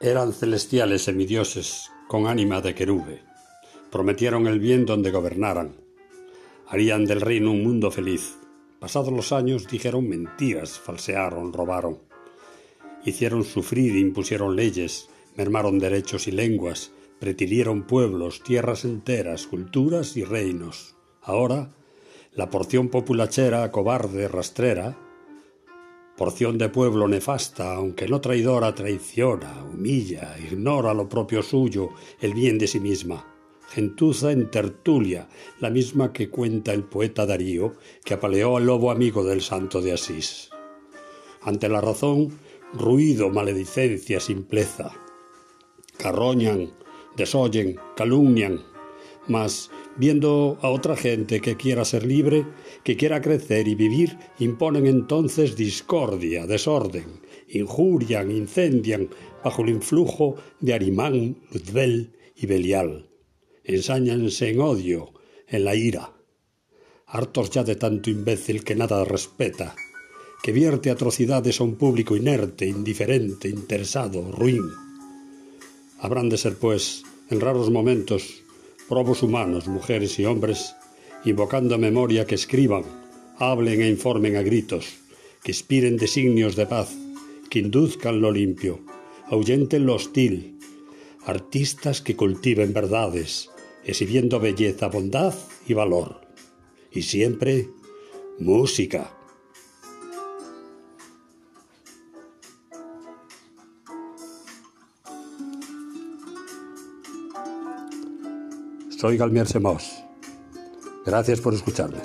Eran celestiales semidioses con ánima de querube. Prometieron el bien donde gobernaran. Harían del reino un mundo feliz. Pasados los años dijeron mentiras, falsearon, robaron. Hicieron sufrir, impusieron leyes, mermaron derechos y lenguas, pretirieron pueblos, tierras enteras, culturas y reinos. Ahora, la porción populachera, cobarde, rastrera, porción de pueblo nefasta, aunque no traidora, traiciona, humilla, ignora lo propio suyo, el bien de sí misma. Gentuza en tertulia, la misma que cuenta el poeta Darío, que apaleó al lobo amigo del santo de Asís. Ante la razón, ruido, maledicencia, simpleza. Carroñan, desoyen, calumnian, mas viendo a otra gente que quiera ser libre, que quiera crecer y vivir, imponen entonces discordia, desorden, injurian, incendian bajo el influjo de Arimán, Luzbel y Belial. Ensáñanse en odio, en la ira. Hartos ya de tanto imbécil que nada respeta, que vierte atrocidades a un público inerte, indiferente, interesado, ruin. Habrán de ser, pues, en raros momentos, probos humanos, mujeres y hombres, invocando memoria que escriban, hablen e informen a gritos, que inspiren designios de paz, que induzcan lo limpio, ahuyenten lo hostil, artistas que cultiven verdades, exhibiendo belleza, bondad y valor. Y siempre música. Soy Galmier Semos. Gracias por escucharme.